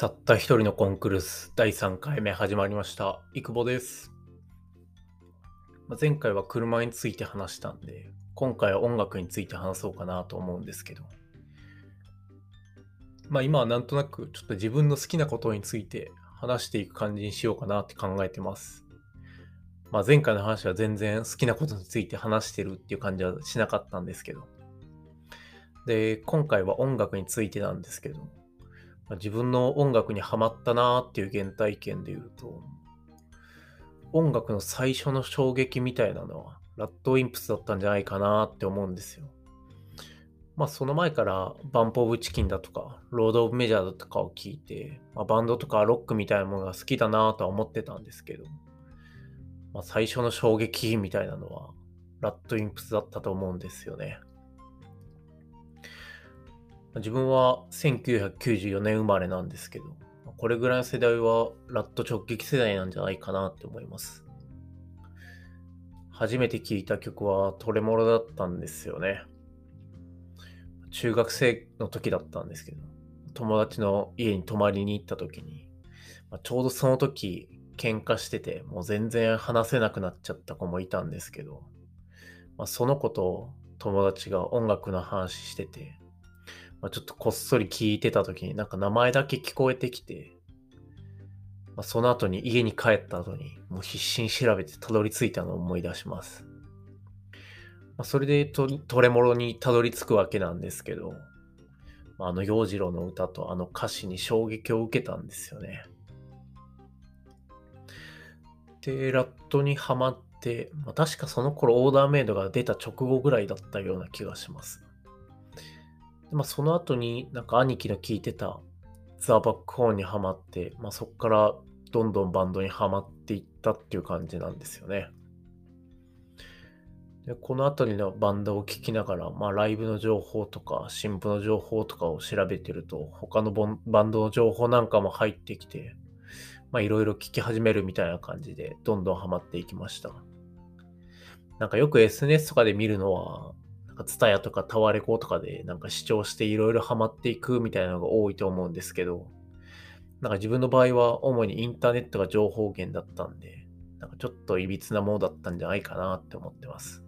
たった一人のコンクルス第3回目始まりました。いくぼです。ま前回は車について話したんで、今回は音楽について話そうかなと思うんですけど、まあ今はなんとなくちょっと自分の好きなことについて話していく感じにしようかなって考えてます。まあ前回の話は全然好きなことについて話してるっていう感じはしなかったんですけど、で、今回は音楽についてなんですけど、自分の音楽にハマったなーっていう原体験で言うと、音楽の最初の衝撃みたいなのは、ラッドインプスだったんじゃないかなって思うんですよ。まあその前からバンプオブチキンだとか、ロードオブメジャーだとかを聞いて、まあ、バンドとかロックみたいなものが好きだなとは思ってたんですけど、まあ最初の衝撃みたいなのは、ラッドインプスだったと思うんですよね。自分は1994年生まれなんですけど、これぐらいの世代はラット直撃世代なんじゃないかなって思います。初めて聴いた曲はトレモロだったんですよね。中学生の時だったんですけど、友達の家に泊まりに行った時に、まあちょうどその時喧嘩してて、もう全然話せなくなっちゃった子もいたんですけど、まあ、その子と友達が音楽の話してて、まあ、ちょっとこっそり聞いてた時になんか名前だけ聞こえてきて、まあ、その後に家に帰った後にもう必死に調べてたどり着いたのを思い出します。まあ、それでトトレモロにたどり着くわけなんですけど、まあ、あの洋次郎の歌とあの歌詞に衝撃を受けたんですよね。で、ラットにハマって、まあ、確かその頃オーダーメイドが出た直後ぐらいだったような気がします。でまあ、その後になんか兄貴の聴いてたザ・バックホーンにはまって、まあ、そこからどんどんバンドにはまっていったっていう感じなんですよね。でこの辺りのバンドを聴きながら、まあ、ライブの情報とか新譜の情報とかを調べてると他のバンドの情報なんかも入ってきていろいろ聞き始めるみたいな感じでどんどんハマっていきました。なんかよく SNS とかで見るのはツタヤとかタワレコとかでなんか視聴していろいろハマっていくみたいなのが多いと思うんですけど、なんか自分の場合は主にインターネットが情報源だったんで、なんかちょっといびつなものだったんじゃないかなって思ってます。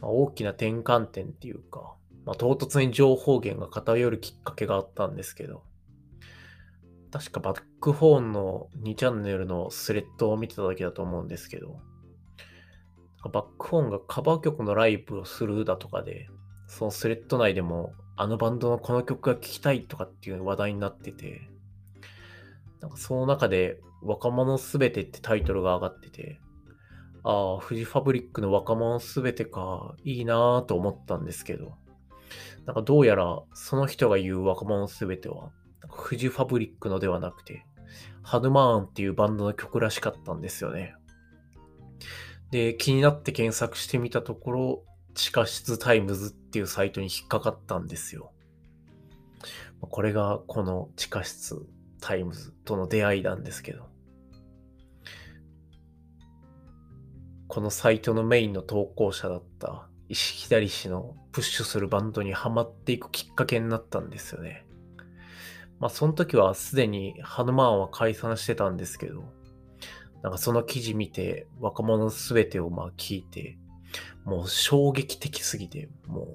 まあ、大きな転換点っていうか、まあ、唐突に情報源が偏るきっかけがあったんですけど、確かバックホーンの2チャンネルのスレッドを見てた時だと思うんですけど、バックホーンがカバー曲のライブをするだとかで、そのスレッド内でも、あのバンドのこの曲が聴きたいとかっていう話題になってて、なんかその中で、若者すべてってタイトルが上がってて、ああ、フジファブリックの若者すべてか、いいなぁと思ったんですけど、なんかどうやらその人が言う若者すべては、なんかフジファブリックのではなくて、ハヌマーンっていうバンドの曲らしかったんですよね。で、気になって検索してみたところ、地下室タイムズっていうサイトに引っかかったんですよ。これがこの地下室タイムズとの出会いなんですけど。このサイトのメインの投稿者だった石左氏のプッシュするバンドにハマっていくきっかけになったんですよね。まあその時はすでにハヌマーンは解散してたんですけど、なんかその記事見て若者すべてをまあ聞いて、もう衝撃的すぎて、もう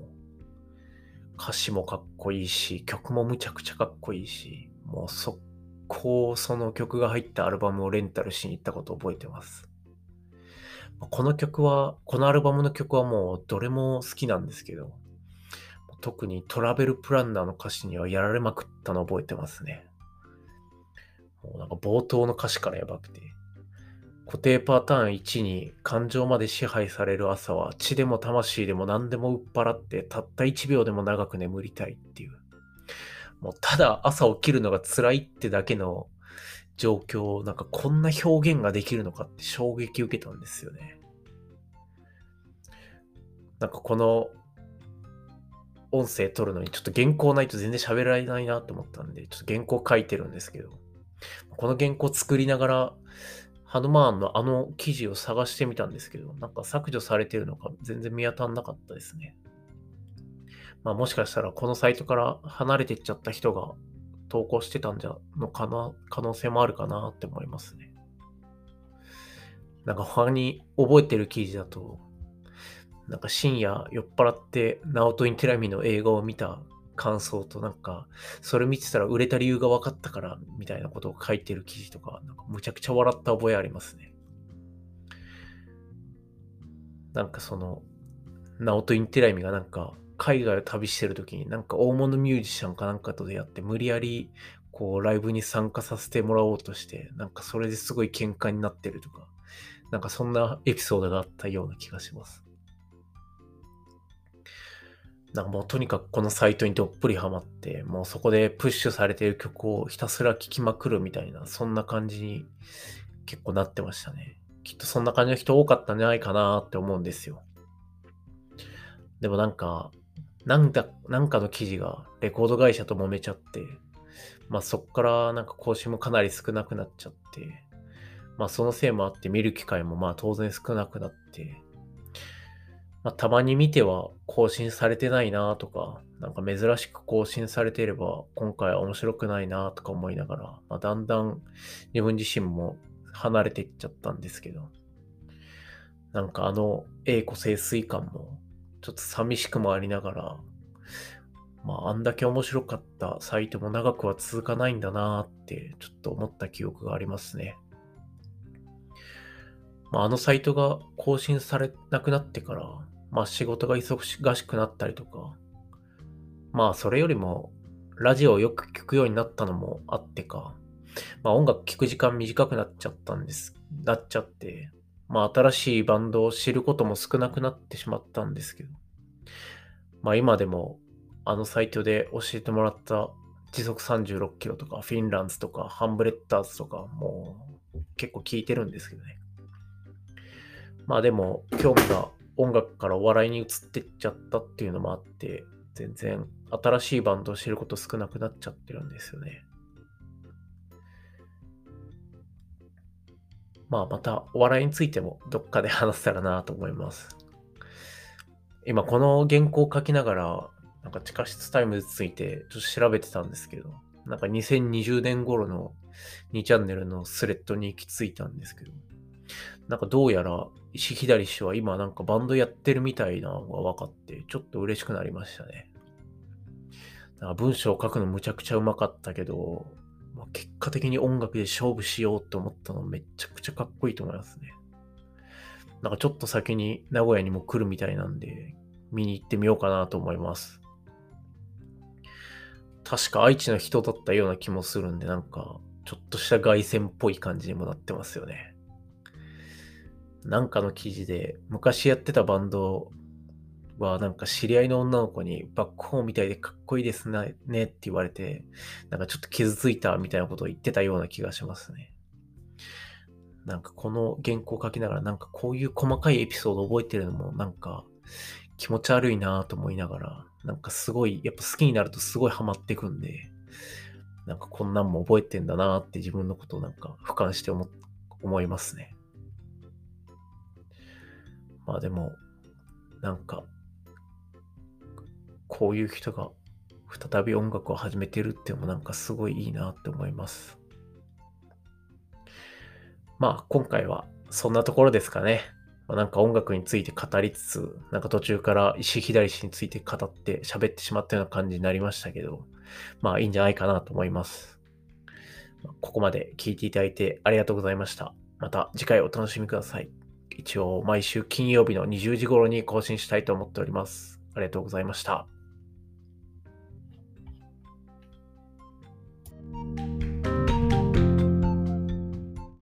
歌詞もかっこいいし、曲もむちゃくちゃかっこいいし、もう速攻その曲が入ったアルバムをレンタルしに行ったことを覚えてます。この曲は、このアルバムの曲はもうどれも好きなんですけど、特にトラベルプランナーの歌詞にはやられまくったのを覚えてますね。もうなんか冒頭の歌詞からやばくて、固定パターン1に感情まで支配される朝は血でも魂でも何でも売っ払ってたった1秒でも長く眠りたいっていう。もうただ朝起きるのが辛いってだけの状況、なんかこんな表現ができるのかって衝撃受けたんですよね。なんかこの音声取るのにちょっと原稿ないと全然喋られないなと思ったんで、ちょっと原稿書いてるんですけど、この原稿作りながら、ハヌマーンのあの記事を探してみたんですけど、なんか削除されてるのか全然見当たんなかったですね。まあもしかしたらこのサイトから離れていっちゃった人が投稿してたんじゃのかな、可能性もあるかなって思いますね。なんか他に覚えてる記事だと、なんか深夜酔っ払ってナオト・インテラミの映画を見た感想となんか、それ見てたら売れた理由が分かったからみたいなことを書いてる記事とか、なんかむちゃくちゃ笑った覚えありますね。なんかその、ナオト・インテラミがなんか海外を旅してる時になんか大物ミュージシャンかなんかと出会って無理やりこうライブに参加させてもらおうとしてなんかそれですごい喧嘩になってるとかなんかそんなエピソードがあったような気がします。なんかもうとにかくこのサイトにどっぷりハマって、もうそこでプッシュされている曲をひたすら聴きまくるみたいな、そんな感じに結構なってましたね。きっとそんな感じの人多かったんじゃないかなって思うんですよ。でもなんか、なんだ、なんかの記事がレコード会社と揉めちゃって、まあそっからなんか更新もかなり少なくなっちゃって、まあそのせいもあって見る機会もまあ当然少なくなって、まあたまに見ては更新されてないなとか、なんか珍しく更新されていれば今回は面白くないなとか思いながら、まあだんだん自分自身も離れていっちゃったんですけど、なんかあの栄枯盛衰感もちょっと寂しくもありながら、まあ、あんだけ面白かったサイトも長くは続かないんだなって、ちょっと思った記憶がありますね。まあ、あのサイトが更新されなくなってから、まあ、仕事が忙しくなったりとか、まあ、それよりも、ラジオをよく聞くようになったのもあってか、まあ、音楽聴く時間短くなっちゃったんです、なっちゃって、まあ、新しいバンドを知ることも少なくなってしまったんですけど、まあ、今でも、あのサイトで教えてもらった時速36キロとか、フィンランズとか、ハンブレッダーズとか、もう結構聞いてるんですけどね。まあでも、興味が音楽からお笑いに移ってっちゃったっていうのもあって、全然新しいバンドを知ること少なくなっちゃってるんですよね。まあまたお笑いについてもどっかで話せたらなと思います。今この原稿を書きながら、なんか地下室タイムについてちょっと調べてたんですけど、なんか2020年頃の2チャンネルのスレッドに行き着いたんですけど、なんかどうやら石左氏は今なんかバンドやってるみたいなのが分かって、ちょっと嬉しくなりましたね。なんか文章を書くのむちゃくちゃうまかったけど、まあ、結果的に音楽で勝負しようって思ったのめちゃくちゃかっこいいと思いますね。なんかちょっと先に名古屋にも来るみたいなんで、見に行ってみようかなと思います。確か愛知の人だったような気もするんで、なんか、ちょっとした凱旋っぽい感じにもなってますよね。なんかの記事で、昔やってたバンドはなんか知り合いの女の子にバックホーンみたいでかっこいいですねって言われて、なんかちょっと傷ついたみたいなことを言ってたような気がしますね。なんかこの原稿を書きながらなんかこういう細かいエピソード覚えてるのもなんか気持ち悪いなと思いながら、なんかすごい、やっぱ好きになるとすごいハマってくんで、なんかこんなんも覚えてんだなって自分のことをなんか俯瞰して思思いますね。まあでも、なんかこういう人が再び音楽を始めてるっていうのもなんかすごいいいなって思います。まあ今回はそんなところですかね。まあ、なんか音楽について語りつつ、なんか途中から石左氏について語って喋ってしまったような感じになりましたけど、まあいいんじゃないかなと思います。ここまで聞いていただいてありがとうございました。また次回お楽しみください。一応毎週金曜日の20時頃に更新したいと思っております。ありがとうございました。